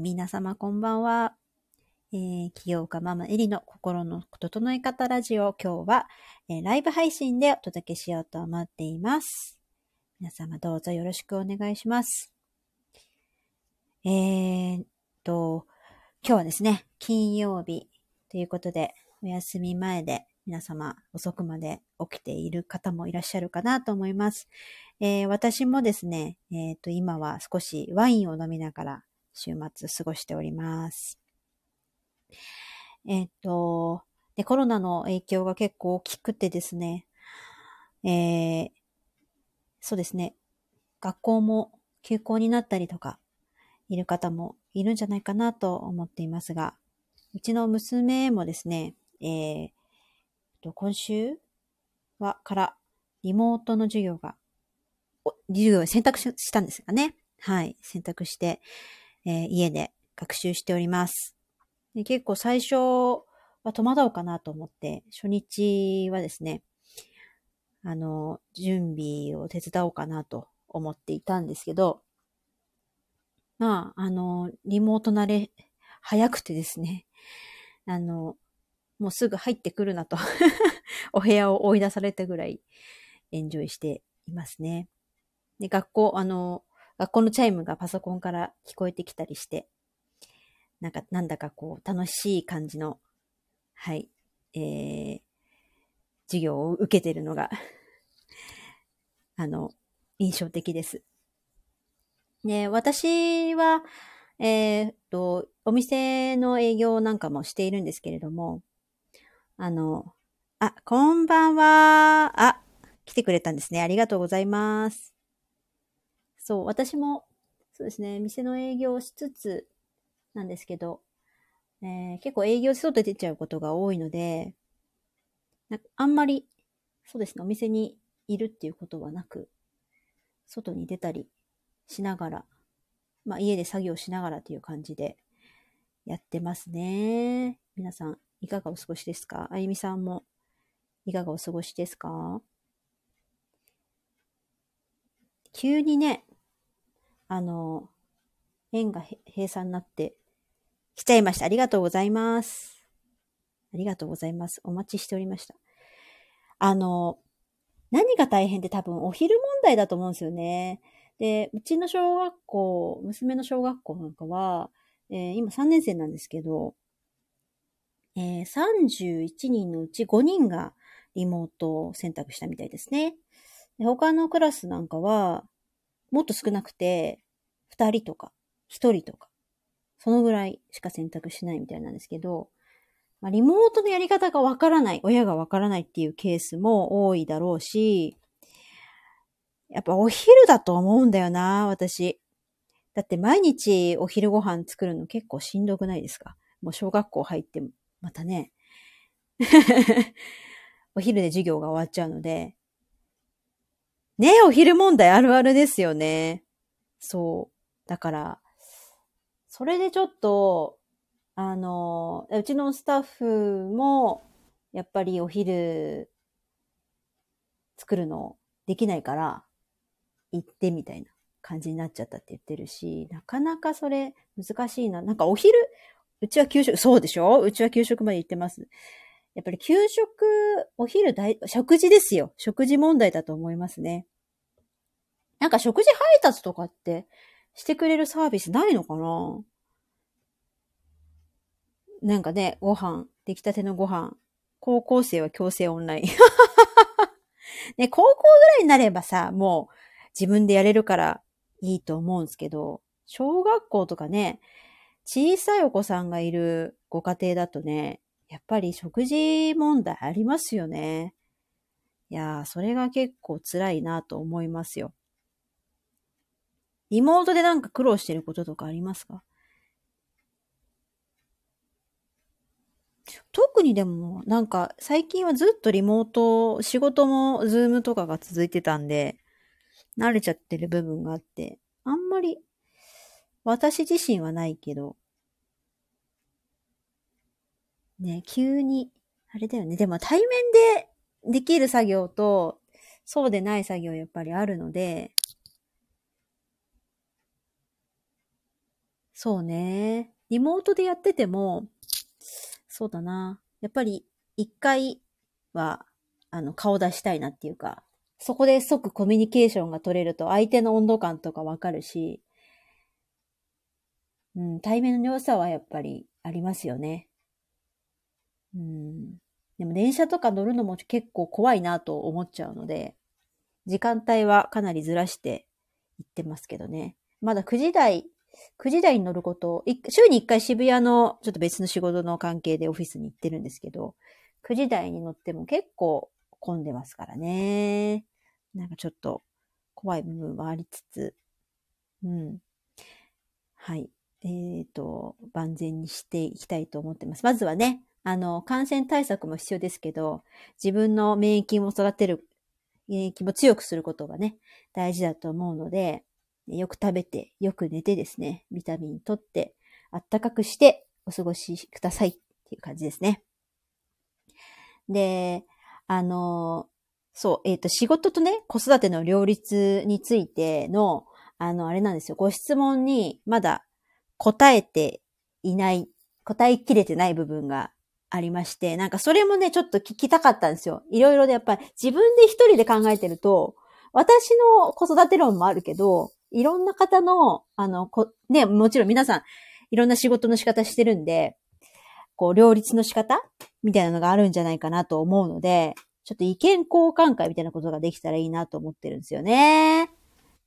皆様こんばんは。えー、起業家ママエリの心の整え方ラジオ、今日は、えー、ライブ配信でお届けしようと思っています。皆様どうぞよろしくお願いします。えー、と、今日はですね、金曜日ということで、お休み前で皆様遅くまで起きている方もいらっしゃるかなと思います。えー、私もですね、えっ、ー、と、今は少しワインを飲みながら週末過ごしております。えっ、と、で、コロナの影響が結構大きくてですね、えー、そうですね、学校も休校になったりとか、いる方もいるんじゃないかなと思っていますが、うちの娘もですね、えー、今週は、からリモートの授業が、授業を選択したんですがね。はい。選択して、えー、家で学習しております。で結構最初は戸惑うかなと思って、初日はですね、あの、準備を手伝おうかなと思っていたんですけど、まあ、あの、リモート慣れ早くてですね、あの、もうすぐ入ってくるなと お部屋を追い出されたぐらいエンジョイしていますね。で、学校、あの、学校のチャイムがパソコンから聞こえてきたりして、なんか、なんだかこう、楽しい感じの、はい、えー、授業を受けてるのが あの、印象的です。ね、私は、えー、っと、お店の営業なんかもしているんですけれども、あの、あ、こんばんは。あ、来てくれたんですね。ありがとうございます。そう、私も、そうですね、店の営業をしつつなんですけど、えー、結構営業で外出ちゃうことが多いので、なんかあんまり、そうですね、お店にいるっていうことはなく、外に出たりしながら、まあ家で作業しながらという感じでやってますね。皆さん、いかがお過ごしですか？あゆみさんも、いかがお過ごしですか？急にね、あの、円が閉鎖になって来ちゃいました。ありがとうございます。ありがとうございます。お待ちしておりました。あの、何が大変って多分お昼問題だと思うんですよね。で、うちの小学校、娘の小学校なんかは、えー、今3年生なんですけど、えー、31人のうち5人がリモートを選択したみたいですね。で他のクラスなんかは、もっと少なくて、二人とか、一人とか、そのぐらいしか選択しないみたいなんですけど、まあ、リモートのやり方がわからない、親がわからないっていうケースも多いだろうし、やっぱお昼だと思うんだよな、私。だって毎日お昼ご飯作るの結構しんどくないですか？もう小学校入ってまたね。お昼で授業が終わっちゃうので、ねお昼問題あるあるですよね。そう。だから、それでちょっと、あの、うちのスタッフも、やっぱりお昼作るのできないから、行ってみたいな感じになっちゃったって言ってるし、なかなかそれ難しいな。なんかお昼、うちは給食、そうでしょ？うちは給食まで行ってます。やっぱり給食、お昼大、食事ですよ。食事問題だと思いますね。なんか食事配達とかってしてくれるサービスないのかな？なんかね、ご飯、出来たてのご飯。高校生は強制オンライン。ね、高校ぐらいになればさ、もう自分でやれるからいいと思うんですけど、小学校とかね、小さいお子さんがいるご家庭だとね、やっぱり食事問題ありますよね。いやー、それが結構辛いなと思いますよ。リモートでなんか苦労してることとかありますか？特にでも、なんか最近はずっとリモート、仕事もズームとかが続いてたんで、慣れちゃってる部分があって、あんまり私自身はないけど、ね、急に、あれだよね。でも対面でできる作業と、そうでない作業やっぱりあるので、そうね。リモートでやってても、そうだな。やっぱり一回は、あの、顔出したいなっていうか、そこで即コミュニケーションが取れると相手の温度感とかわかるし、うん、対面の良さはやっぱりありますよね。うん。でも電車とか乗るのも結構怖いなと思っちゃうので、時間帯はかなりずらして行ってますけどね。まだ9時台、9時台に乗ることを、週に1回渋谷のちょっと別の仕事の関係でオフィスに行ってるんですけど、9時台に乗っても結構混んでますからね。なんかちょっと怖い部分はありつつ、うん。はい。えっ、ー、と、万全にしていきたいと思ってます。まずはね、あの、感染対策も必要ですけど、自分の免疫も育てる、免疫も強くすることがね、大事だと思うので、よく食べて、よく寝てですね、ビタミン取って、あったかくしてお過ごしくださいっていう感じですね。で、あの、そう、えっ、ー、と、仕事とね、子育ての両立についての、あの、あれなんですよ。ご質問にまだ答えていない、答えきれてない部分がありまして、なんかそれもね、ちょっと聞きたかったんですよ。いろいろでやっぱり自分で一人で考えてると、私の子育て論もあるけど、いろんな方の、あの、こ、ね、もちろん皆さん、いろんな仕事の仕方してるんで、こう、両立の仕方みたいなのがあるんじゃないかなと思うので、ちょっと意見交換会みたいなことができたらいいなと思ってるんですよね。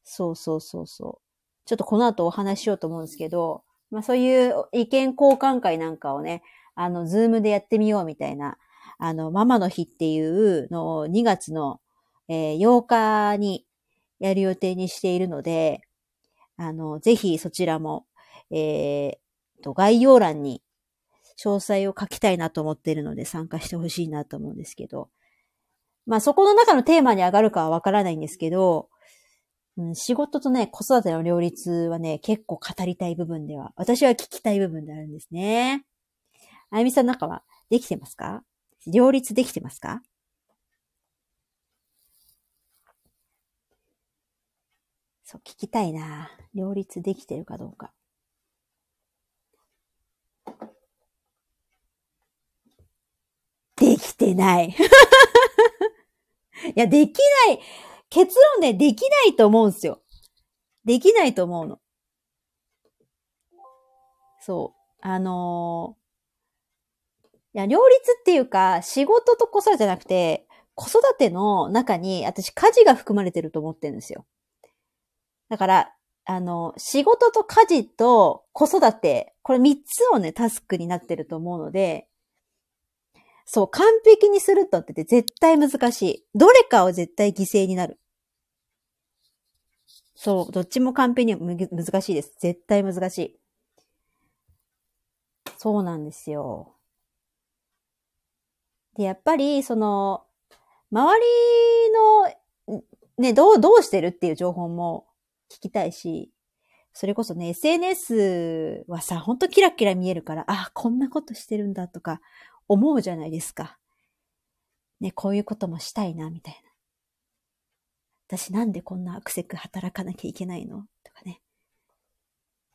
そうそうそうそう。ちょっとこの後お話ししようと思うんですけど、まあそういう意見交換会なんかをね、あの、ズームでやってみようみたいな、あの、ママの日っていうのを2月の、えー、8日にやる予定にしているので、あの、ぜひそちらも、えー、と、概要欄に詳細を書きたいなと思っているので参加してほしいなと思うんですけど、まあそこの中のテーマに上がるかはわからないんですけど、うん、仕事とね、子育ての両立はね、結構語りたい部分では、私は聞きたい部分であるんですね。あゆみさんの中はできてますか？両立できてますか？そう、聞きたいな。両立できてるかどうか。できてない。いや、できない。結論でできないと思うんすよ。できないと思うの。そう。あのーいや、両立っていうか、仕事と子育てじゃなくて、子育ての中に私家事が含まれてると思ってるんですよ。だから、あの、仕事と家事と子育て、これ三つをね、タスクになってると思うので、そう、完璧にするとって絶対難しい。どれかを絶対犠牲になる。そう、どっちも完璧に難しいです。絶対難しい。そうなんですよ。で、やっぱり、その、周りの、ね、どう、どうしてるっていう情報も聞きたいし、それこそね、SNS はさ、ほんとキラキラ見えるから、あ、こんなことしてるんだとか思うじゃないですか。ね、こういうこともしたいな、みたいな。私なんでこんなアクセク働かなきゃいけないの？とかね。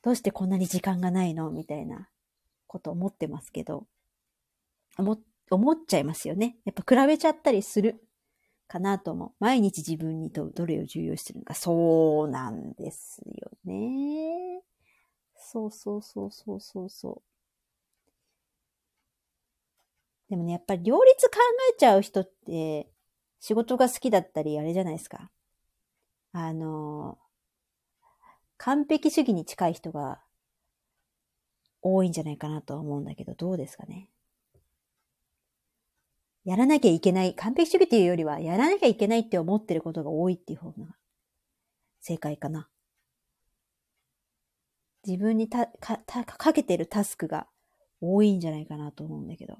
どうしてこんなに時間がないの？みたいなこと思ってますけど、思っ、思っちゃいますよね。やっぱ比べちゃったりするかなと思う。毎日自分にとどれを重要視するのか。そうなんですよね。そうそうそうそうそうそう。でもね、やっぱり両立考えちゃう人って、仕事が好きだったり、あれじゃないですか。あの、完璧主義に近い人が多いんじゃないかなとは思うんだけど、どうですかね。やらなきゃいけない、完璧主義っていうよりは、やらなきゃいけないって思ってることが多いっていう方が正解かな。自分にた、か、た、かけてるタスクが多いんじゃないかなと思うんだけど。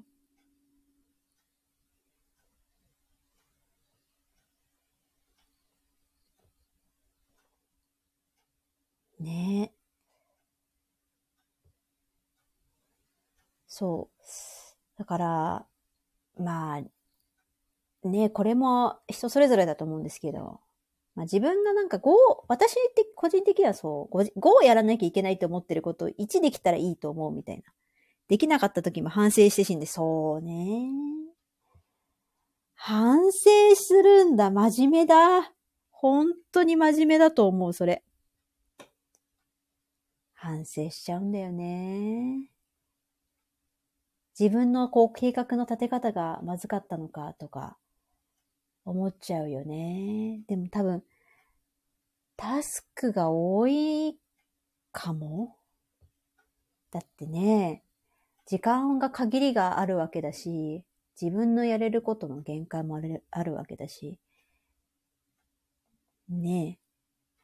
ねえ。そう。だから、まあ、ねこれも人それぞれだと思うんですけど、まあ自分がなんか5、私って個人的にはそう、5, 5をやらなきゃいけないと思ってることを1できたらいいと思うみたいな。できなかった時も反省してしんで、そうね。反省するんだ。真面目だ。本当に真面目だと思う、それ。反省しちゃうんだよね。自分のこう計画の立て方がまずかったのかとか思っちゃうよね。でも多分、タスクが多いかもだってね、時間が限りがあるわけだし、自分のやれることの限界もあるあるわけだし、ね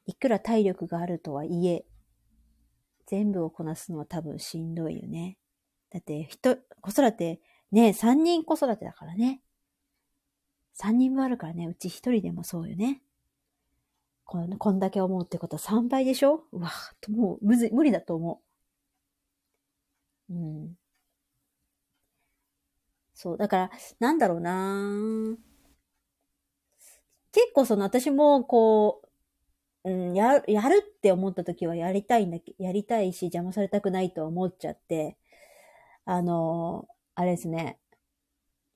え、いくら体力があるとはいえ、全部をこなすのは多分しんどいよね。だって、人、子育て、ね、三人子育てだからね。三人分あるからね、うち一人でもそうよね。こんこんだけ思うってことは3倍でしょ？うわ、もうむず無理だと思う。うん。そう、だから、なんだろうな結構その私もこう、うん、や、やるって思った時はやりたいんだけ、やりたいし邪魔されたくないと思っちゃって、あの、あれですね、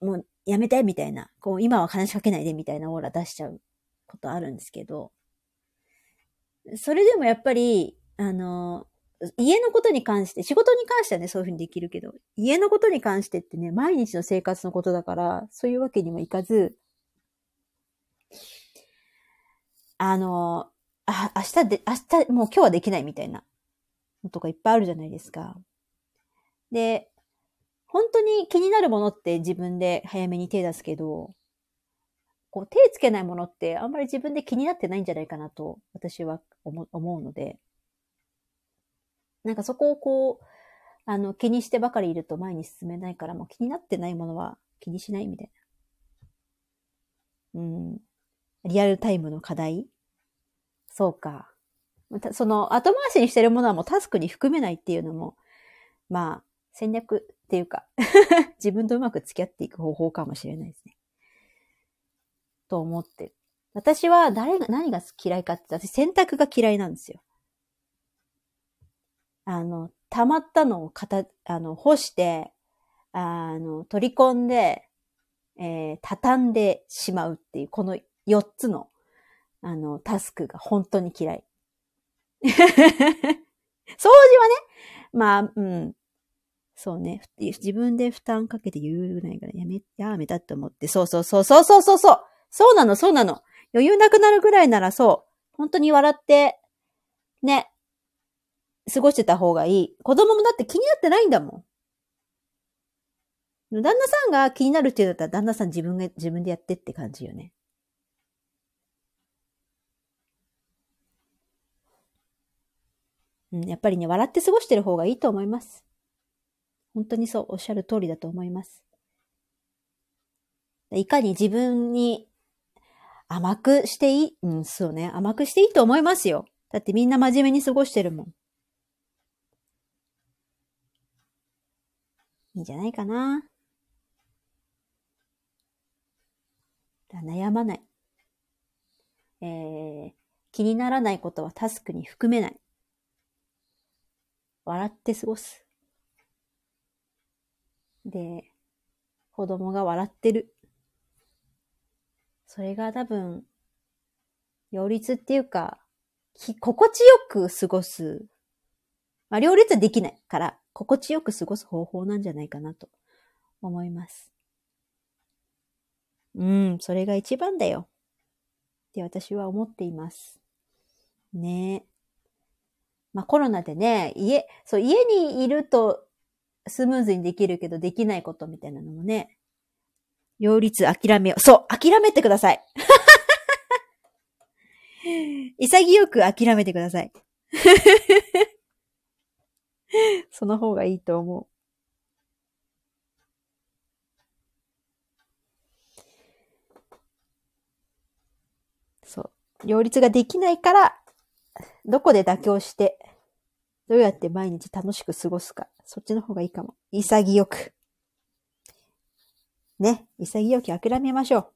もうやめてみたいな、こう今は話しかけないでみたいなオーラ出しちゃうことあるんですけど、それでもやっぱり、あの、家のことに関して、仕事に関してはね、そういうふうにできるけど、家のことに関してってね、毎日の生活のことだから、そういうわけにもいかず、あの、あ、明日で、明日、もう今日はできないみたいなのとかいっぱいあるじゃないですか。で、本当に気になるものって自分で早めに手出すけど、こう手つけないものってあんまり自分で気になってないんじゃないかなと私は思うので、なんかそこをこう、あの気にしてばかりいると前に進めないからもう気になってないものは気にしないみたいな。うん。リアルタイムの課題そうか。その後回しにしてるものはもうタスクに含めないっていうのも、まあ、戦略っていうか 自分とうまく付き合っていく方法かもしれないですね。と思ってる。私は誰が、何が嫌いかって私洗濯が嫌いなんですよ。あの、溜まったのをかた、あの、干して、あの、取り込んで、えー、畳んでしまうっていう、この4つの、あの、タスクが本当に嫌い。掃除はね、まあ、うん、そうね。自分で負担かけて言うぐらいからやめ、やめたって思って。そうそうそうそうそうそうそうそうなの、そうなの。余裕なくなるぐらいならそう。本当に笑って、ね、過ごしてた方がいい。子供もだって気になってないんだもん。旦那さんが気になるって言うんだったら旦那さん自分が、自分でやってって感じよね。うん、やっぱりね、笑って過ごしてる方がいいと思います。本当にそう、おっしゃる通りだと思います。いかに自分に甘くしていい、うん、そうね、甘くしていいと思いますよ。だってみんな真面目に過ごしてるもん。いいんじゃないかな。悩まない。えー、気にならないことはタスクに含めない。笑って過ごす。で、子供が笑ってる。それが多分、両立っていうか、心地よく過ごす。まあ、両立できないから、心地よく過ごす方法なんじゃないかなと思います。うん、それが一番だよ。って私は思っています。ねえまあコロナでね、家、そう、家にいるとスムーズにできるけどできないことみたいなのもね、両立諦めよう。そう、諦めてください。潔く諦めてください。その方がいいと思う。そう。両立ができないから、どこで妥協して、どうやって毎日楽しく過ごすか。そっちの方がいいかも。潔く。ね。潔く諦めましょ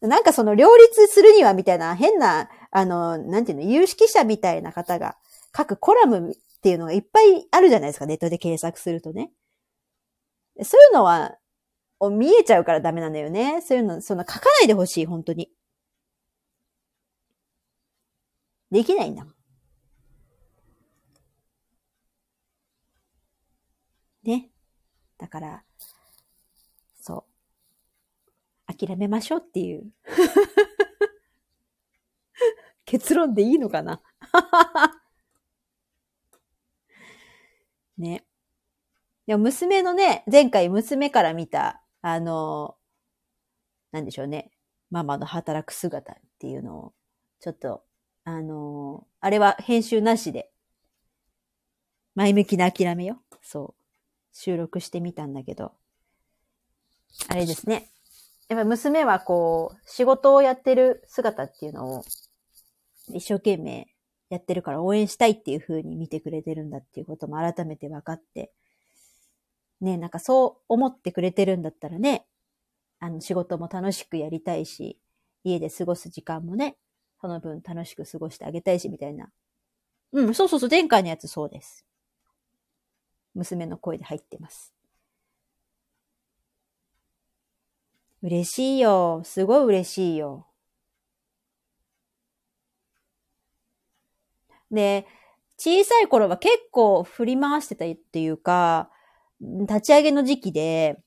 う。なんかその両立するにはみたいな変な、あの、なんていうの、有識者みたいな方が書くコラムっていうのがいっぱいあるじゃないですか、ネットで検索するとね。そういうのは、見えちゃうからダメなんだよね。そういうの、そんな書かないでほしい、本当に。できないんだもん。ね。だから、そう。諦めましょうっていう 結論でいいのかな？ね。でも娘のね、前回娘から見た、あの、なんでしょうね。ママの働く姿っていうのを、ちょっと、あの、あれは編集なしで、前向きな諦めよ。そう。収録してみたんだけど、あれですね。やっぱ娘はこう、仕事をやってる姿っていうのを、一生懸命やってるから応援したいっていう風に見てくれてるんだっていうことも改めて分かって、ね、なんかそう思ってくれてるんだったらね、あの仕事も楽しくやりたいし、家で過ごす時間もね、その分楽しく過ごしてあげたいし、みたいな。うん、そうそうそう、前回のやつそうです。娘の声で入ってます。嬉しいよ。すごい嬉しいよ。で、小さい頃は結構振り回してたっていうか、立ち上げの時期で、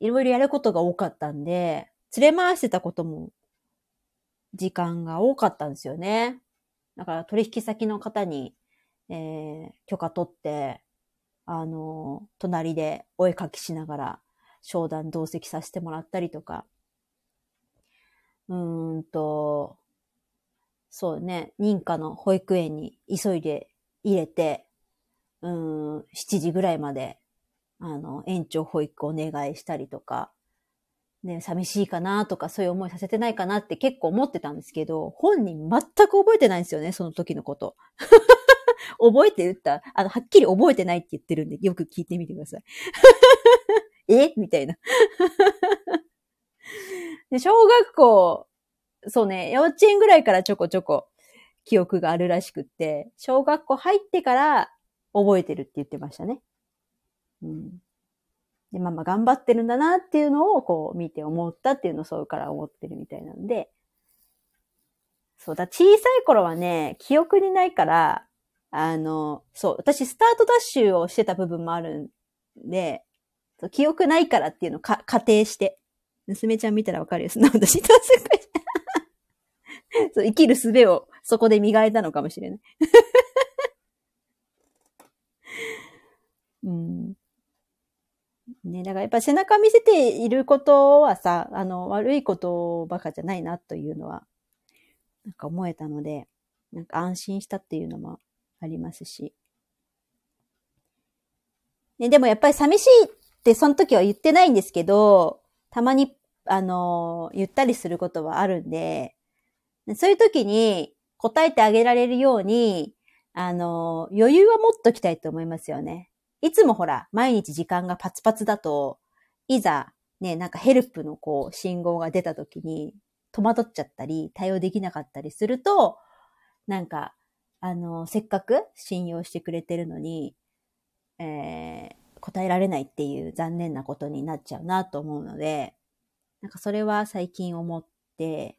いろいろやることが多かったんで、連れ回してたことも、時間が多かったんですよね。だから取引先の方に、えー、許可取って、あの、隣でお絵かきしながら商談同席させてもらったりとか、うーんと、そうね、認可の保育園に急いで入れて、うん、7時ぐらいまで、あの、園長保育お願いしたりとか、ね、寂しいかなとかそういう思いさせてないかなって結構思ってたんですけど、本人全く覚えてないんですよね、その時のこと。覚えてるったあの、はっきり覚えてないって言ってるんで、よく聞いてみてください。え？みたいな で。小学校、そうね、幼稚園ぐらいからちょこちょこ記憶があるらしくって、小学校入ってから覚えてるって言ってましたね。うん。で、ママ頑張ってるんだなっていうのをこう見て思ったっていうのをそうから思ってるみたいなんで、そうだ、小さい頃はね、記憶にないから、あの、そう、私スタートダッシュをしてた部分もあるんで、記憶ないからっていうのを仮定して、娘ちゃん見たらわかるよ。そんな私、そう生きる術をそこで磨いたのかもしれない。うん。ね、だからやっぱ背中見せていることはさ、あの、悪いことばかじゃないなというのは、なんか思えたので、なんか安心したっていうのもありますし。ね、でもやっぱり寂しいってその時は言ってないんですけど、たまに、あの、言ったりすることはあるんで、そういう時に答えてあげられるように、あの、余裕は持っときたいと思いますよね。いつもほら、毎日時間がパツパツだと、いざ、ね、なんかヘルプのこう、信号が出た時に、戸惑っちゃったり、対応できなかったりすると、なんか、あの、せっかく信用してくれてるのに、えー、答えられないっていう残念なことになっちゃうなと思うので、なんかそれは最近思って、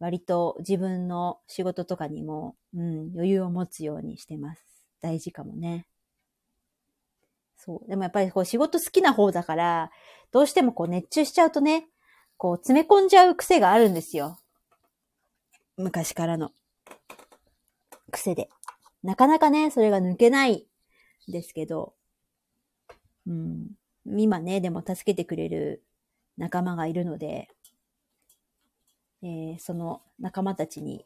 割と自分の仕事とかにも、うん、余裕を持つようにしてます。大事かもね。そう。でもやっぱりこう仕事好きな方だから、どうしてもこう熱中しちゃうとね、こう詰め込んじゃう癖があるんですよ。昔からの癖で。なかなかね、それが抜けないですけど、うん。今ね、でも助けてくれる仲間がいるので、えー、その仲間たちに、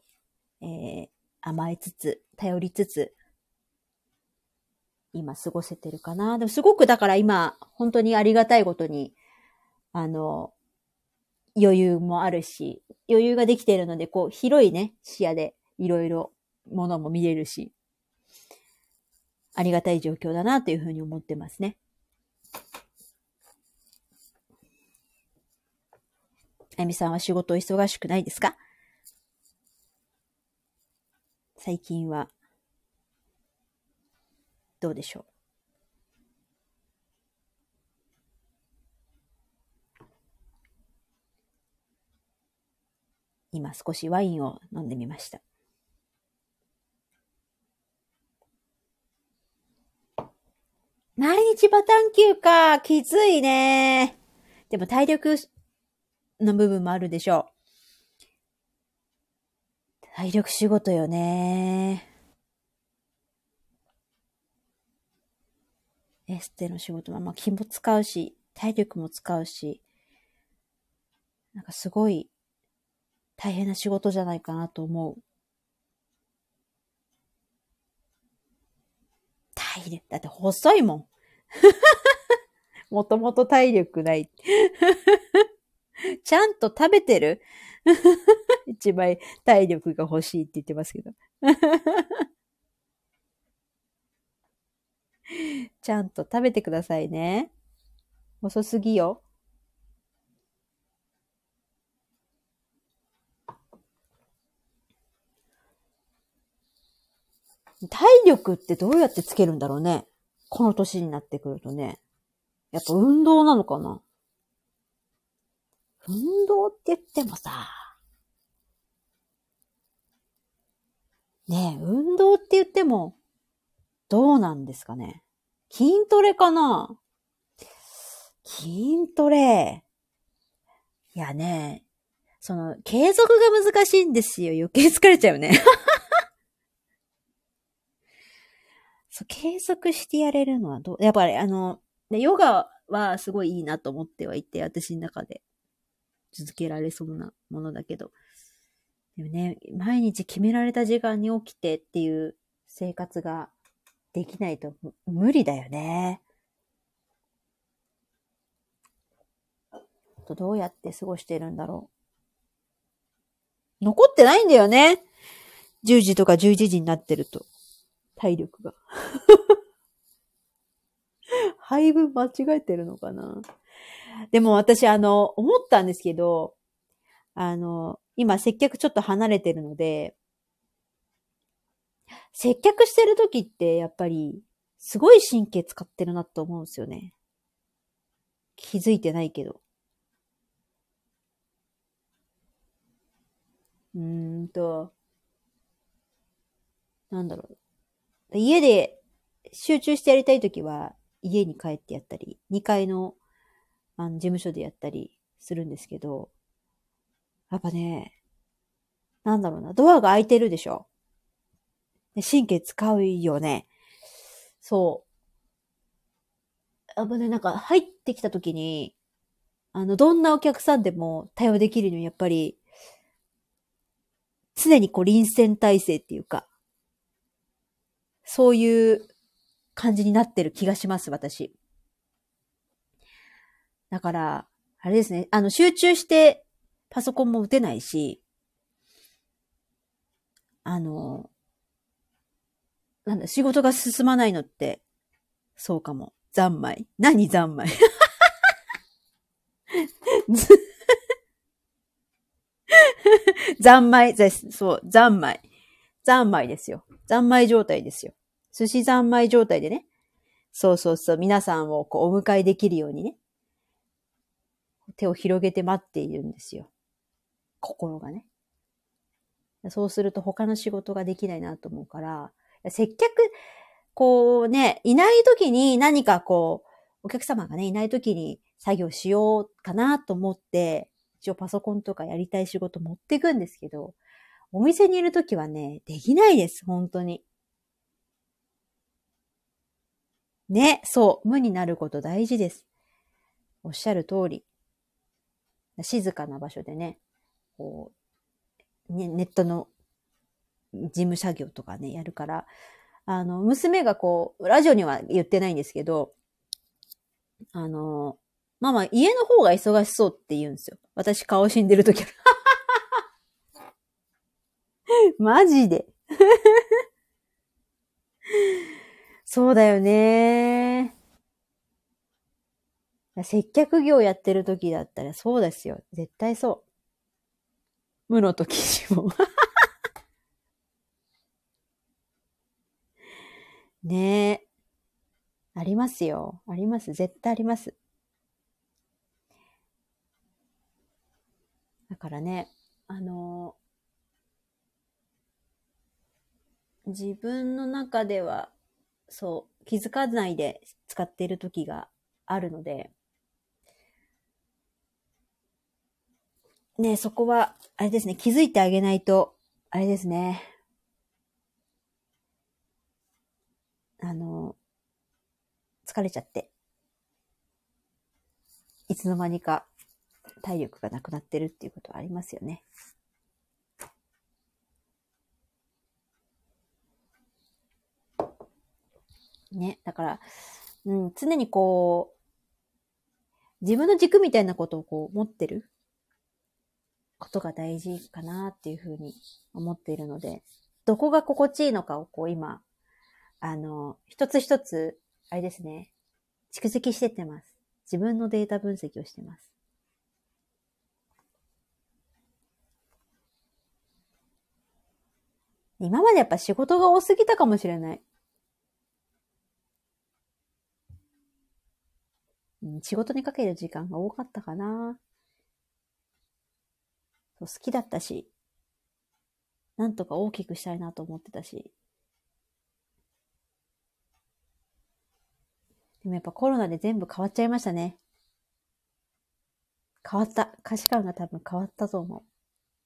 えー、甘えつつ、頼りつつ、今過ごせてるかな。でもすごくだから今、本当にありがたいことに、あの、余裕もあるし、余裕ができているので、こう、広いね、視野でいろいろものも見れるし、ありがたい状況だなというふうに思ってますね。あゆみさんは仕事忙しくないですか？最近は、どうでしょう？今少しワインを飲んでみました。毎日バタン級か。きついね。でも体力の部分もあるでしょう。体力仕事よね。エステの仕事は、まあ、気も使うし、体力も使うし、なんかすごい大変な仕事じゃないかなと思う。体力、だって細いもん。もともと体力ない。ちゃんと食べてる？一番体力が欲しいって言ってますけど。ちゃんと食べてくださいね。遅すぎよ。体力ってどうやってつけるんだろうね。この年になってくるとね。やっぱ運動なのかな？運動って言ってもさ、ねえ、運動って言っても、どうなんですかね？筋トレかな？筋トレ。いやね、その、継続が難しいんですよ。余計疲れちゃうね。そう、継続してやれるのはどう、やっぱりあの、ヨガはすごいいいなと思ってはいて、私の中で続けられそうなものだけど。でもね、毎日決められた時間に起きてっていう生活ができないと無理だよね。とどうやって過ごしてるんだろう。残ってないんだよね。10時とか11時になってると。体力が。配分間違えてるのかな？でも私、あの、思ったんですけど、あの、今接客ちょっと離れてるので、接客してる時ってやっぱりすごい神経使ってるなと思うんですよね。気づいてないけど。うーんと、なんだろう。家で集中してやりたいときは、家に帰ってやったり、2階のあの事務所でやったりするんですけど、やっぱね、なんだろうな、ドアが開いてるでしょ？神経使うよね。そう。やっぱね、なんか入ってきたときに、あの、どんなお客さんでも対応できるのに、やっぱり、常にこう臨戦態勢っていうか、そういう感じになってる気がします、私。だから、あれですね、あの、集中してパソコンも打てないし、あの、なんだ、仕事が進まないのって、そうかも。三昧。何三昧三昧です。そう、三昧。三昧ですよ。三昧状態ですよ。寿司三昧状態でね。そうそうそう。皆さんをこうお迎えできるようにね。手を広げて待っているんですよ。心がね。そうすると他の仕事ができないなと思うから、接客、こうね、いない時に何かこう、お客様がね、いない時に作業しようかなと思って、一応パソコンとかやりたい仕事持っていくんですけど、お店にいる時はね、できないです、本当に。ね、そう、無になること大事です。おっしゃる通り。静かな場所でね、こう、ね、ネットの事務作業とかね、やるから、あの、娘がこう、ラジオには言ってないんですけど、あの、ママ、家の方が忙しそうって言うんですよ。私顔死んでるとき。マジでそうだよね。接客業やってる時だったらそうですよ。絶対そう。無の時にも。ねえ。ありますよ。あります。絶対あります。だからね、あの自分の中では、そう、気づかないで使っている時があるので、ねそこは、あれですね、気づいてあげないと、あれですね。あの、疲れちゃって、いつの間にか体力がなくなってるっていうことはありますよね。ね。だから、うん、常にこう、自分の軸みたいなことをこう持ってることが大事かなっていうふうに思っているので、どこが心地いいのかをこう今、あの、一つ一つ、あれですね、蓄積してってます。自分のデータ分析をしてます。今までやっぱ仕事が多すぎたかもしれない。仕事にかける時間が多かったかな。好きだったし、なんとか大きくしたいなと思ってたし。でもやっぱコロナで全部変わっちゃいましたね。変わった。価値観が多分変わったと思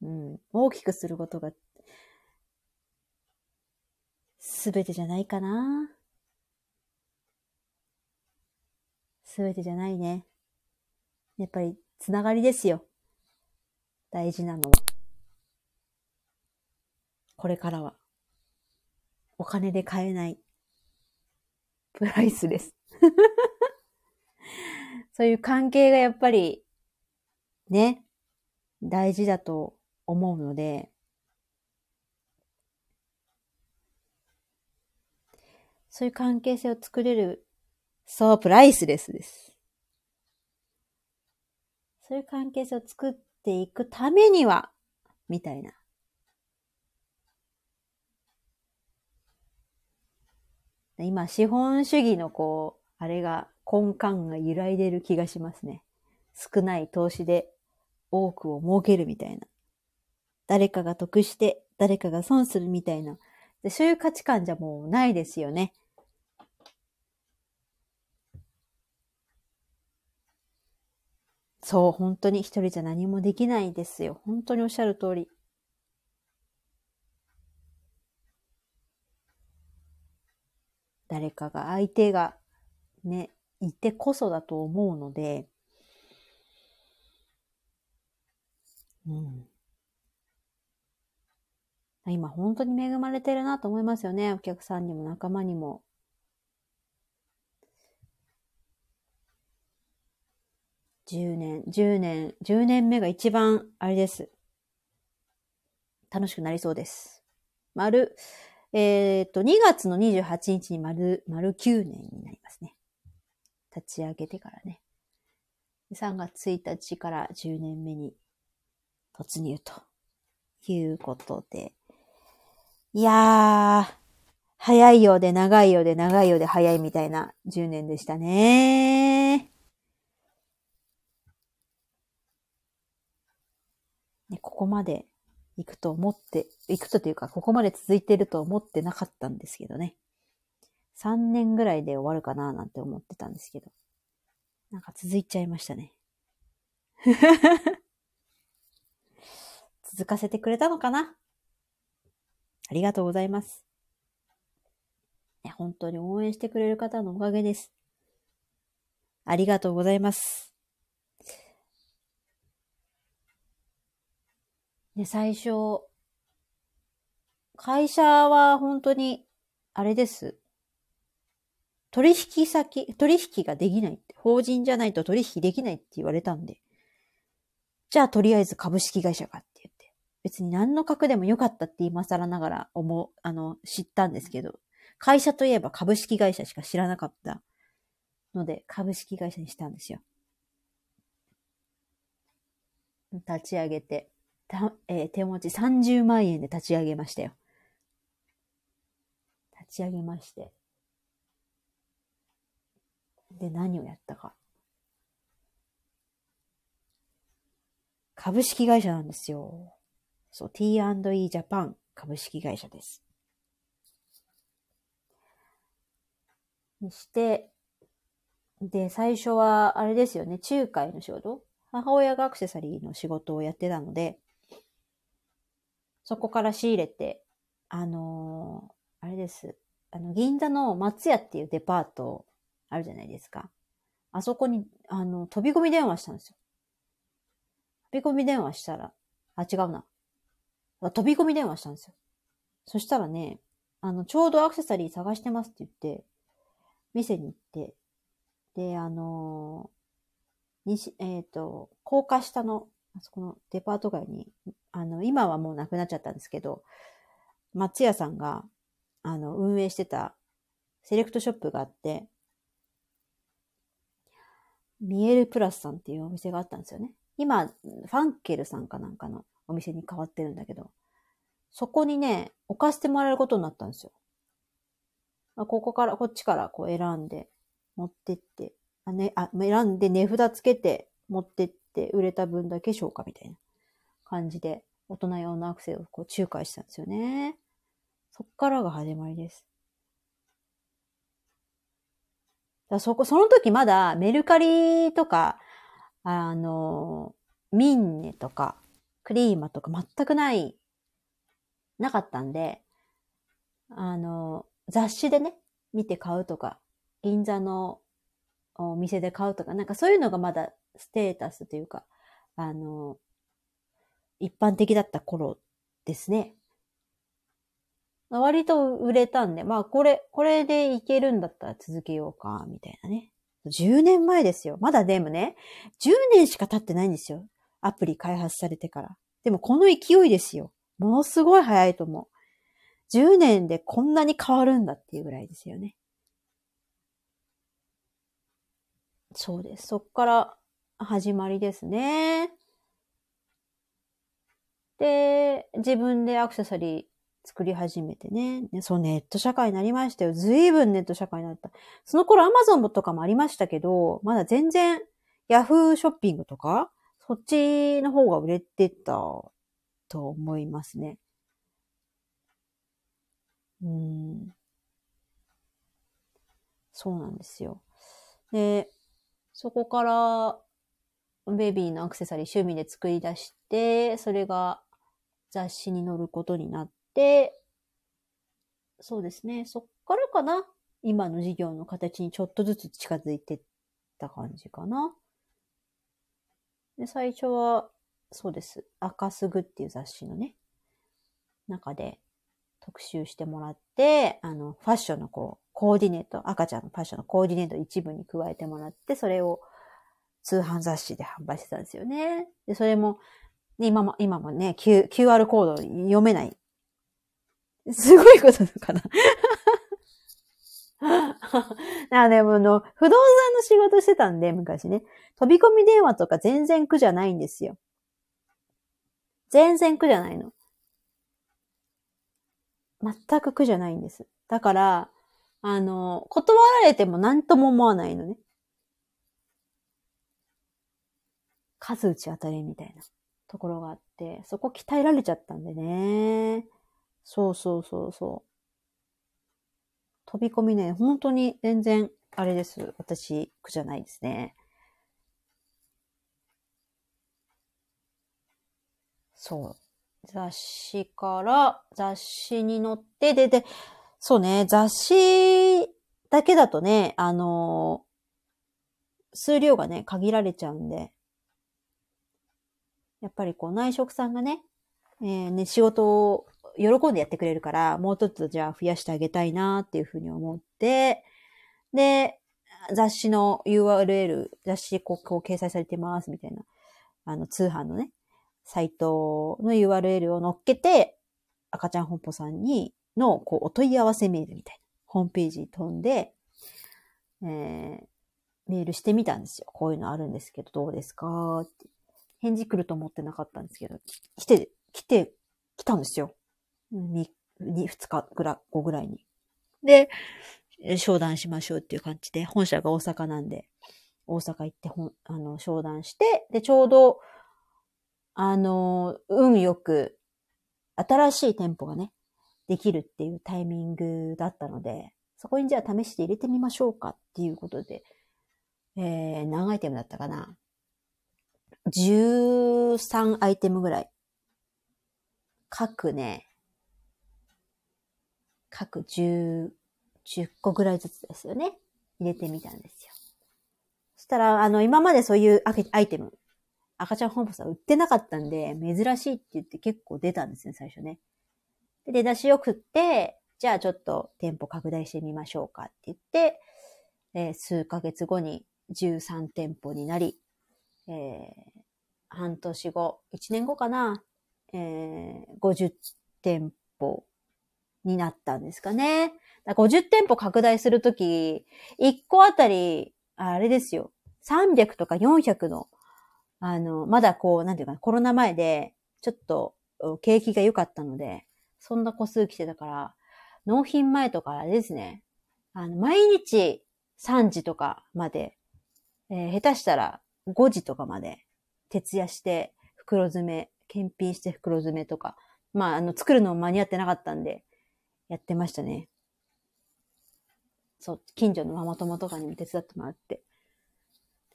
う。うん。大きくすることが、すべてじゃないかな。すべてじゃないね。やっぱり、つながりですよ。大事なのは。これからは。お金で買えない。プライスです。そういう関係がやっぱり、ね、大事だと思うので、そういう関係性を作れる、そう、プライスレスです。そういう関係性を作っていくためには、みたいな。今、資本主義のこう、あれが、根幹が揺らいでる気がしますね。少ない投資で多くを儲けるみたいな。誰かが得して、誰かが損するみたいな。でそういう価値観じゃもうないですよね。そう、本当に一人じゃ何もできないですよ。本当におっしゃる通り。誰かが、相手がね、いてこそだと思うので、うん。今本当に恵まれてるなと思いますよね。お客さんにも仲間にも。10年、10年、10年目が一番、あれです。楽しくなりそうです。丸、えっ、と、2月の28日に丸、丸9年になりますね。立ち上げてからね。3月1日から10年目に突入ということで。いやー、早いようで長いようで長いようで早いみたいな10年でしたね。ここまで行くと思って、行くとというか、ここまで続いてると思ってなかったんですけどね。3年ぐらいで終わるかななんて思ってたんですけど。なんか続いちゃいましたね。続かせてくれたのかな？ありがとうございます。本当に応援してくれる方のおかげです。ありがとうございます。ね、最初、会社は本当に、あれです。取引先、取引ができないって。法人じゃないと取引できないって言われたんで。じゃあとりあえず株式会社かって言って。別に何の格でもよかったって今更ながら思う、あの、知ったんですけど。会社といえば株式会社しか知らなかったので、株式会社にしたんですよ。立ち上げて。えー、手持ち30万円で立ち上げましたよ。立ち上げまして。で何をやったか。株式会社なんですよ。そう、T&E ジャパン株式会社です。にして、で、最初は、あれですよね、仲介の仕事母親がアクセサリーの仕事をやってたので、そこから仕入れて、あのー、あれです。あの、銀座の松屋っていうデパートあるじゃないですか。あそこに、あの、飛び込み電話したんですよ。飛び込み電話したら、あ、違うな。飛び込み電話したんですよ。そしたらね、あの、ちょうどアクセサリー探してますって言って、店に行って、で、あのー、西、えっ、ー、と、高架下の、あそこのデパート街に、あの、今はもうなくなっちゃったんですけど、松屋さんが、あの、運営してたセレクトショップがあって、ミエルプラスさんっていうお店があったんですよね。今、ファンケルさんかなんかのお店に変わってるんだけど、そこにね、置かせてもらえることになったんですよ。あここから、こっちからこう選んで、持ってって、あ、ね、あ、選んで値札つけて、持ってって、売れた分だけ消化みたいな感じで、大人用のアクセをこう仲介したんですよね。そっからが始まりです。だそこ、その時まだメルカリとか、あの、ミンネとか、クリーマとか全くない、なかったんで、あの、雑誌でね、見て買うとか、銀座のお店で買うとか、なんかそういうのがまだステータスというか、あの、一般的だった頃ですね。割と売れたんで、まあこれ、これでいけるんだったら続けようか、みたいなね。10年前ですよ。まだでもね、10年しか経ってないんですよ。アプリ開発されてから。でもこの勢いですよ。ものすごい早いと思う。10年でこんなに変わるんだっていうぐらいですよね。そうです。そっから始まりですね。で、自分でアクセサリー作り始めてね。そう、ネット社会になりましたよ。ずいぶんネット社会になった。その頃アマゾンとかもありましたけど、まだ全然ヤフーショッピングとか、そっちの方が売れてたと思いますね。うん。そうなんですよ。で、そこから、ベビーのアクセサリー趣味で作り出して、それが雑誌に載ることになって、そうですね。そっからかな。今の事業の形にちょっとずつ近づいてった感じかな。で、最初は、そうです。赤すぐっていう雑誌のね、中で特集してもらって、あの、ファッションのこう、コーディネート、赤ちゃんのファッションのコーディネート一部に加えてもらって、それを通販雑誌で販売してたんですよね。で、それも、ね、今も、今もね、Q、QR コード読めない。すごいことなのかな あでもの、不動産の仕事してたんで、昔ね。飛び込み電話とか全然苦じゃないんですよ。全然苦じゃないの。全く苦じゃないんです。だから、あの、断られても何とも思わないのね。数打ち当たりみたいなところがあって、そこ鍛えられちゃったんでね。そうそうそうそう。飛び込みね、本当に全然、あれです。私、苦じゃないですね。そう。雑誌から、雑誌に載って、で、で、そうね、雑誌だけだとね、あのー、数量がね、限られちゃうんで、やっぱりこう内職さんがね、えー、ね、仕事を喜んでやってくれるから、もうちょっとじゃあ増やしてあげたいなっていうふうに思って、で、雑誌の URL、雑誌こう、こう掲載されてますみたいな、あの、通販のね、サイトの URL を載っけて、赤ちゃん本舗さんにの、こう、お問い合わせメールみたいな、ホームページに飛んで、えー、メールしてみたんですよ。こういうのあるんですけど、どうですかって。返事来ると思ってなかったんですけど、来て、来て、来たんですよ。2、2日ぐらい、後ぐらいに。で、商談しましょうっていう感じで、本社が大阪なんで、大阪行ってほん、あの、商談して、で、ちょうど、あの、運よく、新しい店舗がね、できるっていうタイミングだったので、そこにじゃあ試して入れてみましょうかっていうことで、えー、何アイテムだったかな？?13 アイテムぐらい。各ね、各10、10個ぐらいずつですよね。入れてみたんですよ。そしたら、あの、今までそういうアイテム、赤ちゃんホームは売ってなかったんで、珍しいって言って結構出たんですね、最初ね。で、出だしよくって、じゃあちょっと店舗拡大してみましょうかって言って、えー、数ヶ月後に13店舗になり、えー、半年後、1年後かな、えー、50店舗になったんですかね。50店舗拡大するとき、1個あたり、あれですよ、300とか400の、あの、まだこう、なんていうか、コロナ前で、ちょっと景気が良かったので、そんな個数来てたから、納品前とかあれですね、あの、毎日3時とかまで、えー、下手したら5時とかまで徹夜して袋詰め、検品して袋詰めとか、まあ、あの、作るのも間に合ってなかったんで、やってましたね。そう、近所のママ友とかにも手伝ってもらって。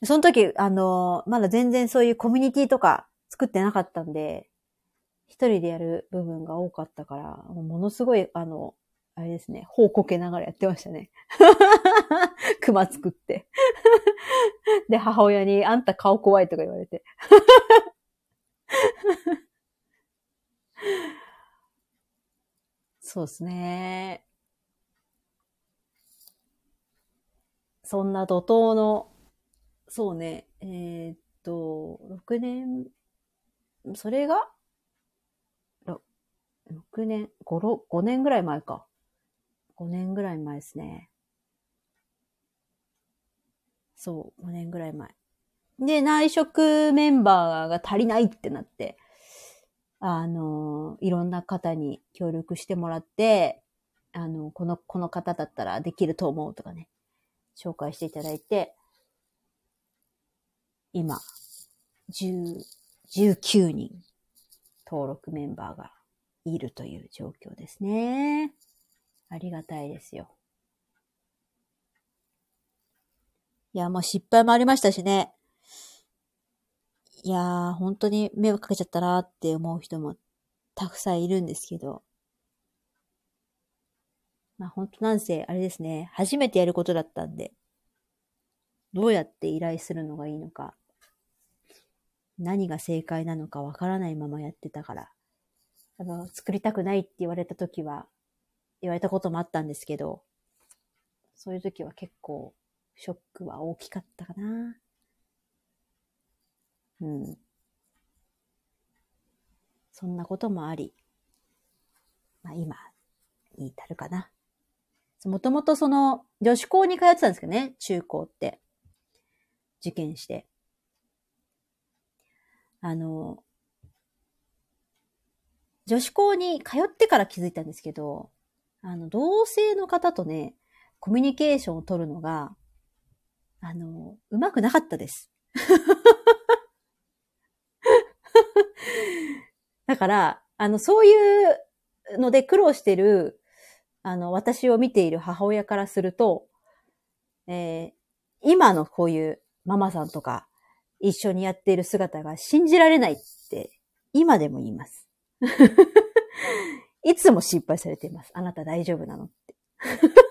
その時、あの、まだ全然そういうコミュニティとか作ってなかったんで、一人でやる部分が多かったから、ものすごい、あの、あれですね、頬こけながらやってましたね。熊作って。で、母親に、あんた顔怖いとか言われて。そうですね。そんな怒涛の、そうね、えー、っと、6年、それが、6年、5、5年ぐらい前か。5年ぐらい前ですね。そう、5年ぐらい前。で、内職メンバーが足りないってなって、あの、いろんな方に協力してもらって、あの、この、この方だったらできると思うとかね、紹介していただいて、今、10、19人登録メンバーがいるという状況ですね。ありがたいですよ。いや、もう失敗もありましたしね。いやー、本当に迷惑かけちゃったなって思う人もたくさんいるんですけど。まあ本当なんせ、あれですね、初めてやることだったんで、どうやって依頼するのがいいのか、何が正解なのかわからないままやってたから、あの、作りたくないって言われた時は、言われたこともあったんですけど、そういう時は結構、ショックは大きかったかな。うん。そんなこともあり、まあ今に至るかな。もともとその女子校に通ってたんですけどね、中高って。受験して。あの、女子校に通ってから気づいたんですけど、あの、同性の方とね、コミュニケーションを取るのが、あの、うまくなかったです。だから、あの、そういうので苦労してる、あの、私を見ている母親からすると、えー、今のこういうママさんとか一緒にやっている姿が信じられないって今でも言います。いつも心配されています。あなた大丈夫なのって。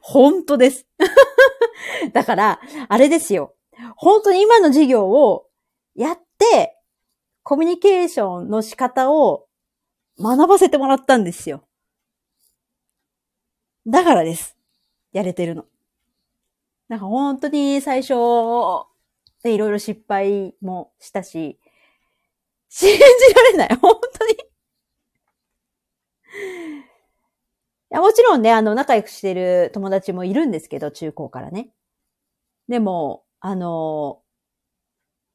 本当です。だから、あれですよ。本当に今の授業をやって、コミュニケーションの仕方を学ばせてもらったんですよ。だからです。やれてるの。なんか本当に最初、いろいろ失敗もしたし、信じられない。本当に。いや、もちろんね、あの、仲良くしてる友達もいるんですけど、中高からね。でも、あの、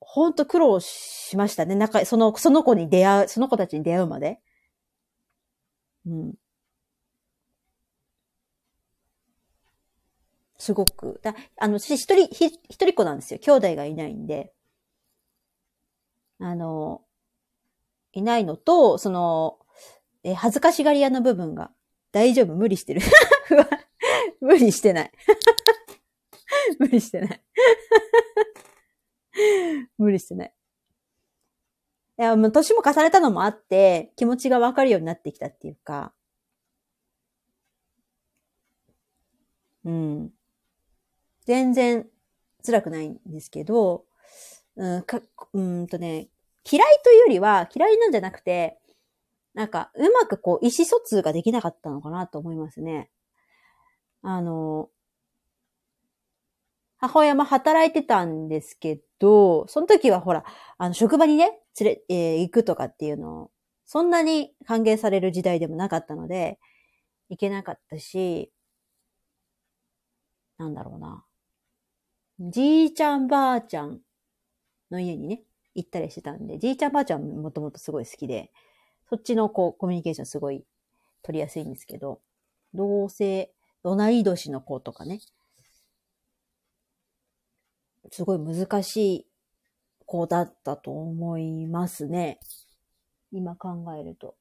ほんと苦労しましたね。なんか、その、その子に出会う、その子たちに出会うまで。うん。すごく。だあの、私一人、ひ一人っ子なんですよ。兄弟がいないんで。あの、いないのと、その、え、恥ずかしがり屋の部分が、大丈夫、無理してる。無理してない。無理してない。無理してない。いや、もう年も重ねたのもあって、気持ちがわかるようになってきたっていうか。うん。全然辛くないんですけど、うん、か、うんとね、嫌いというよりは、嫌いなんじゃなくて、なんか、うまくこう、意思疎通ができなかったのかなと思いますね。あの、母親も働いてたんですけど、その時はほら、あの、職場にね、連れ、えー行くとかっていうのを、そんなに歓迎される時代でもなかったので、行けなかったし、なんだろうな。じいちゃんばあちゃんの家にね、行ったりしてたんで、じいちゃんばあちゃんもともとすごい好きで、そっちのこう、コミュニケーションすごい取りやすいんですけど、同性、同い年の子とかね、すごい難しい子だったと思いますね。今考えると。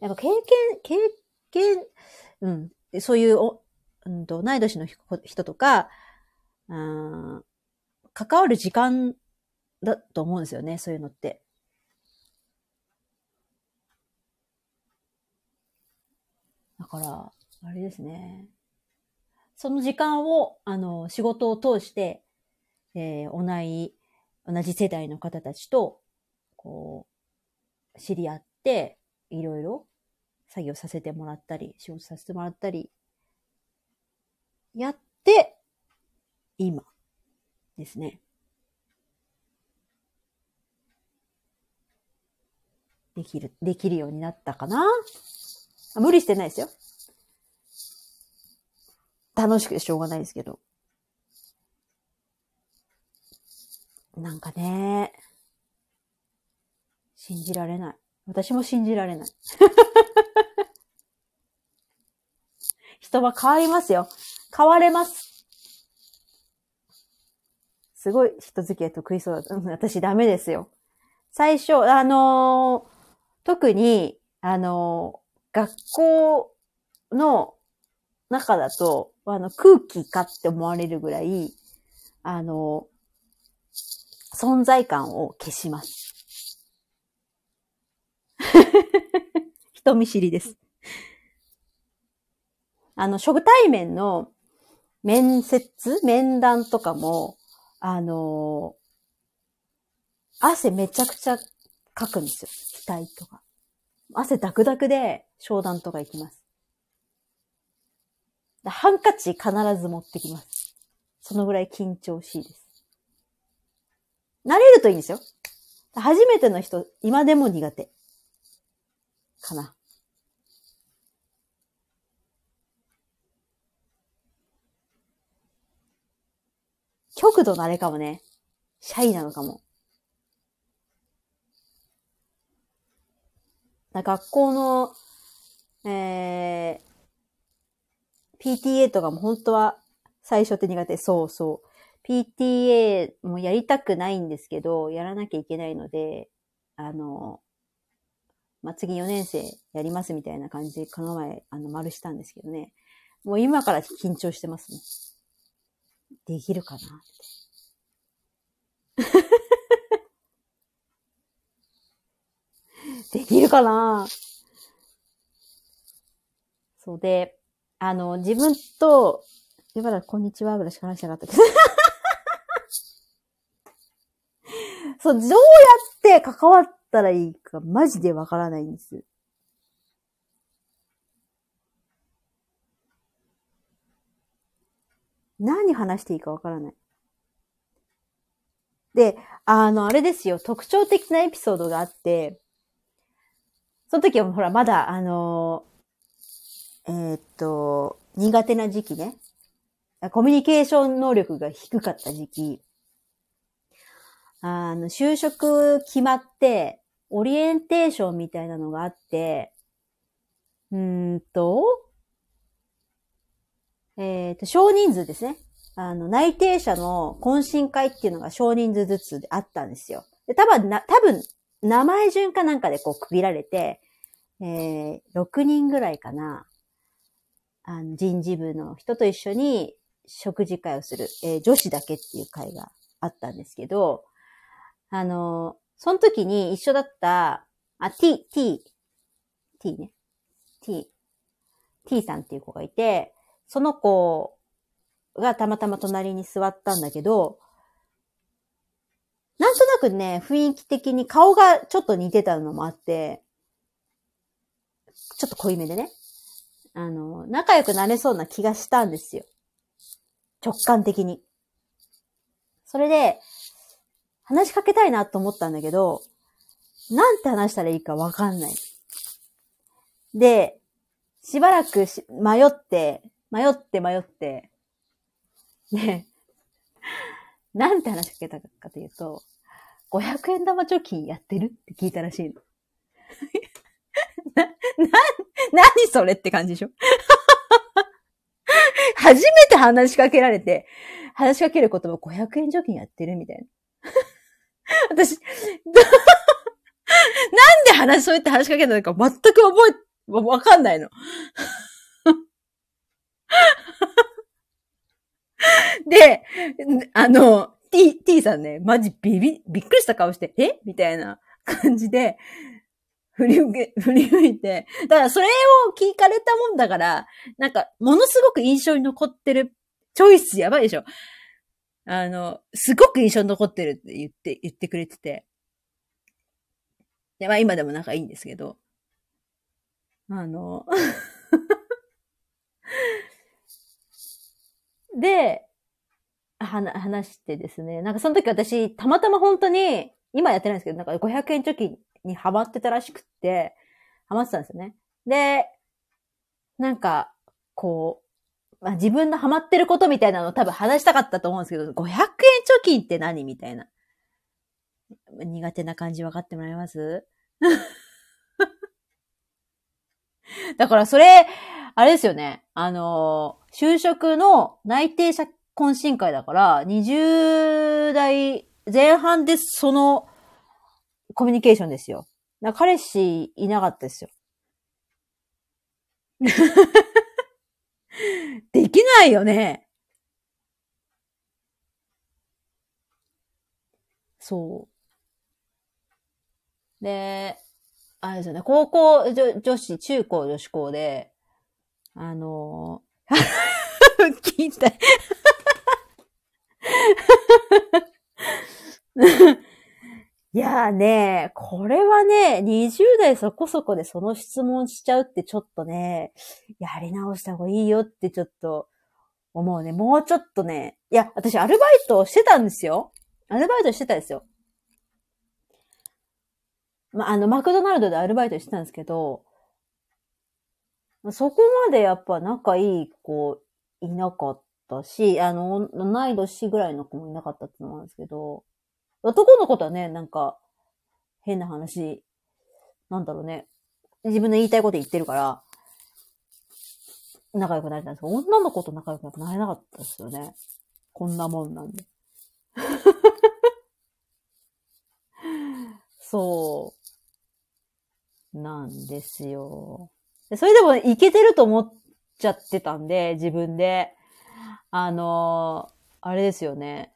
やっぱ経験、経験、うん、そういうお、うんと、同い年の人人とか、うん、関わる時間だと思うんですよね、そういうのって。だから、あれですね。その時間を、あの、仕事を通して、えー同い、同じ世代の方たちと、こう、知り合って、いろいろ作業させてもらったり、仕事させてもらったり、やって、今ですね。できる、できるようになったかな？無理してないですよ。楽しくてしょうがないですけど。なんかね、信じられない。私も信じられない。人は変わりますよ。変われます。すごい人付き合い得意そうだ。私ダメですよ。最初、あのー特に、あのー学校の中だと、あの、空気かって思われるぐらい、あのー存在感を消します。人見知りです。あの、初対面の面接面談とかも、あの汗めちゃくちゃかくんですよ。額とか。汗ダクダクで商談とか行きます。ハンカチ必ず持ってきます。そのぐらい緊張しいです。慣れるといいんですよ。初めての人、今でも苦手。かな。極度のあれかもね。シャイなのかも。学校の、えー、PTA とかも本当は最初って苦手。そうそう。PTA もやりたくないんですけど、やらなきゃいけないので、あの、まあ、次4年生やりますみたいな感じで、この前、あの、丸したんですけどね。もう今から緊張してますね。できるかな？って。できるかな？そうで、あの、自分と、今だ、こんにちはぐらいしか話してなかったけど。そう、どうやって関わったらいいか、マジでわからないんです。何話していいかわからない。で、あの、あれですよ、特徴的なエピソードがあって、その時はほら、まだ、あの、えーっと、苦手な時期ね。コミュニケーション能力が低かった時期。あの、就職決まって、オリエンテーションみたいなのがあって、うんと、えっ、ー、と、少人数ですね。あの、内定者の懇親会っていうのが少人数ずつあったんですよ。で、多分な、多分、名前順かなんかでこう区切られて、えー、6人ぐらいかな。あの、人事部の人と一緒に食事会をする、えー、女子だけっていう会があったんですけど、あの、その時に一緒だった、あ、t, t, t ね。t, t さんっていう子がいて、その子がたまたま隣に座ったんだけど、なんとなくね、雰囲気的に顔がちょっと似てたのもあって、ちょっと濃いめでね。あの、仲良くなれそうな気がしたんですよ。直感的に。それで、話しかけたいなと思ったんだけど、なんて話したらいいかわかんない。で、しばらく迷って、迷って迷って、ね、なんて話しかけたかというと、500円玉貯金やってるって聞いたらしいの。な、な、何それって感じでしょ 初めて話しかけられて、話しかける言葉500円貯金やってるみたいな。私、なんで話、そうやって話しかけたのか全く覚え、わかんないの。で、あの、t, t さんね、マジビビ、びっくりした顔して、え？みたいな感じで、振り向け、振り向いて、だからそれを聞かれたもんだから、なんか、ものすごく印象に残ってるチョイスやばいでしょ。あの、すごく印象に残ってるって言って、言ってくれてて。で、まあ今でも仲いいんですけど。あので、話してですね。なんかその時私、たまたま本当に、今やってないんですけど、なんか500円貯金にハマってたらしくって、ハマってたんですよね。で、なんか、こう、まあ、自分のハマってることみたいなのを多分話したかったと思うんですけど、500円貯金って何みたいな。苦手な感じ分かってもらえます？だからそれ、あれですよね。あの、就職の内定者懇親会だから、20代前半でそのコミュニケーションですよ。彼氏いなかったですよ。できないよね。そう。で、あれですよね、高校女女子、中高女子校で、あのー、聞いた い。やーね、これはね、20代そこそこでその質問しちゃうってちょっとね、やり直した方がいいよってちょっと思うね。もうちょっとね、いや、私アルバイトしてたんですよ。アルバイトしてたんですよ。ま、あの、マクドナルドでアルバイトしてたんですけど、そこまでやっぱ仲いい子いなかったし、あの、同い年ぐらいの子もいなかったって思うんですけど、男の子とはね、なんか、変な話、なんだろうね。自分の言いたいこと言ってるから、仲良くなれたんですけど、女の子と仲良くなれなかったですよね。こんなもんなんで。そう。なんですよ。それでもいけてると思っちゃってたんで、自分で。あのー、あれですよね。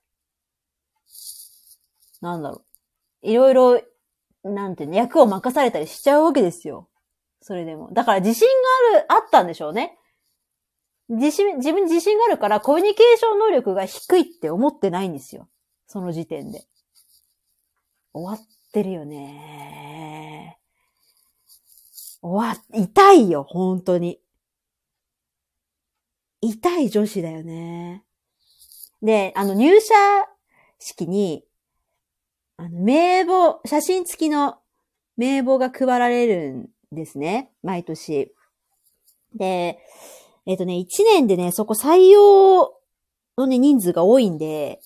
なんだろう。いろいろ、なんていうの、役を任されたりしちゃうわけですよ。それでも。だから自信がある、あったんでしょうね。自信、自分自信があるからコミュニケーション能力が低いって思ってないんですよ。その時点で。終わってるよね。終わ、痛いよ、本当に。痛い女子だよね。で、あの、入社式に、あの、名簿、写真付きの名簿が配られるんですね。毎年。で、えっ、とね、1年でね、そこ採用のね、人数が多いんで、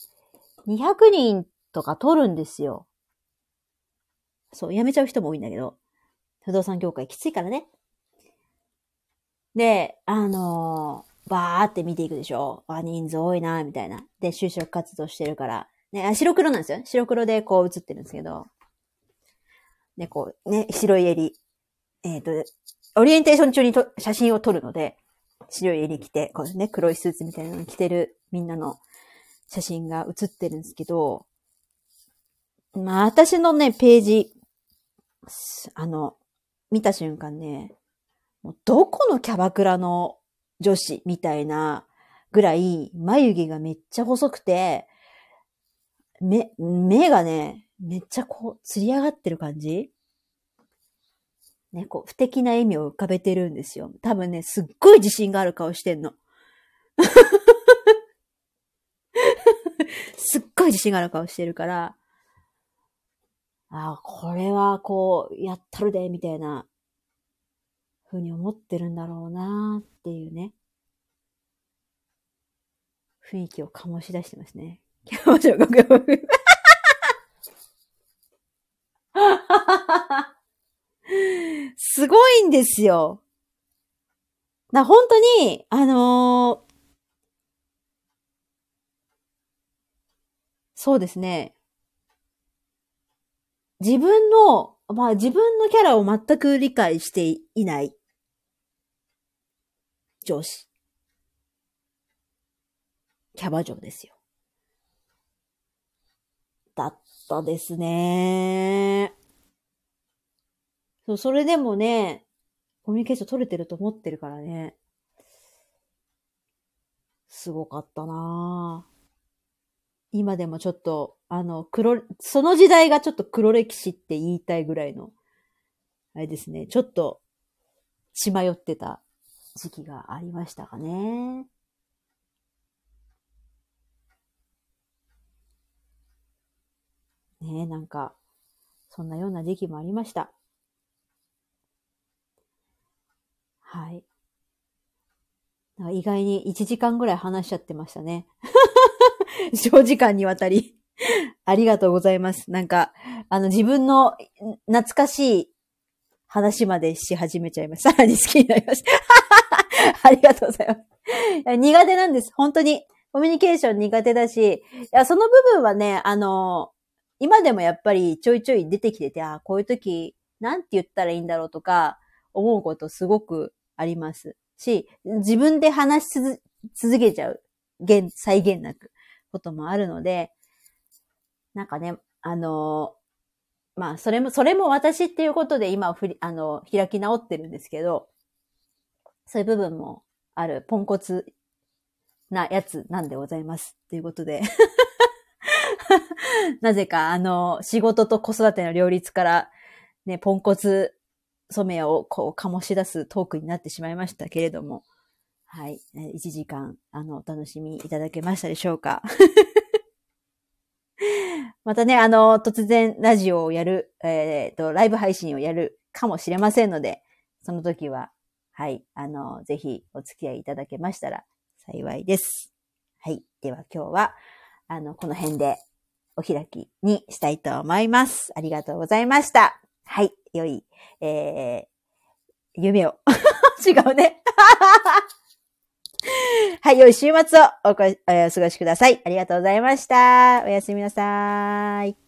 200人とか取るんですよ。そう、辞めちゃう人も多いんだけど、不動産業界きついからね。で、あのー、バーって見ていくでしょあ、人数多いな、みたいな。で、就職活動してるから。ね、白黒なんですよ。白黒でこう映ってるんですけど。ね、こう、ね、白い襟。えっ、ー、と、オリエンテーション中にと写真を撮るので、白い襟着て、こうね、黒いスーツみたいなの着てるみんなの写真が写ってるんですけど、まあ、私のね、ページ、あの、見た瞬間ね、もうどこのキャバクラの女子みたいなぐらい、眉毛がめっちゃ細くて、目、目がね、めっちゃこう、釣り上がってる感じね、こう、不敵な笑みを浮かべてるんですよ。多分ね、すっごい自信がある顔してんの。すっごい自信がある顔してるから、ああ、これはこう、やったるで、みたいな、ふうに思ってるんだろうなっていうね。雰囲気を醸し出してますね。すごいんですよ。な、本当に、あのー、そうですね。自分の、まあ自分のキャラを全く理解していない上司。キャバ嬢ですよ。だったですね。そう、それでもね、コミュニケーション取れてると思ってるからね。すごかったな今でもちょっと、あの、黒、その時代がちょっと黒歴史って言いたいぐらいの、あれですね、ちょっと血迷ってた時期がありましたかね。ねえ、なんか、そんなような時期もありました。はい。意外に1時間ぐらい話しちゃってましたね。長時間にわたり ありがとうございます。なんか、あの自分の懐かしい話までし始めちゃいました。さらに好きになりました。ありがとうございます。苦手なんです。本当に。コミュニケーション苦手だし、いやその部分はね、あの、今でもやっぱりちょいちょい出てきてて、あこういう時、なんて言ったらいいんだろうとか、思うことすごくありますし、自分で話し続けちゃう、現、再現なく、こともあるので、なんかね、あのまあ、それも、それも私っていうことで今ふり、あの、開き直ってるんですけど、そういう部分もある、ポンコツなやつなんでございます。ということで なぜか、あの、仕事と子育ての両立から、ね、ポンコツ染めをこう、醸し出すトークになってしまいましたけれども、はい。1時間、あの、お楽しみいただけましたでしょうか またね、あの、突然ラジオをやる、えっ、ー、と、ライブ配信をやるかもしれませんので、その時は、はい、あの、ぜひお付き合いいただけましたら幸いです。はい。では今日は、あの、この辺でお開きにしたいと思います。ありがとうございました。はい。良い、えー、夢を。違うね。はい、良い週末をお過ごしください。ありがとうございました。おやすみなさい。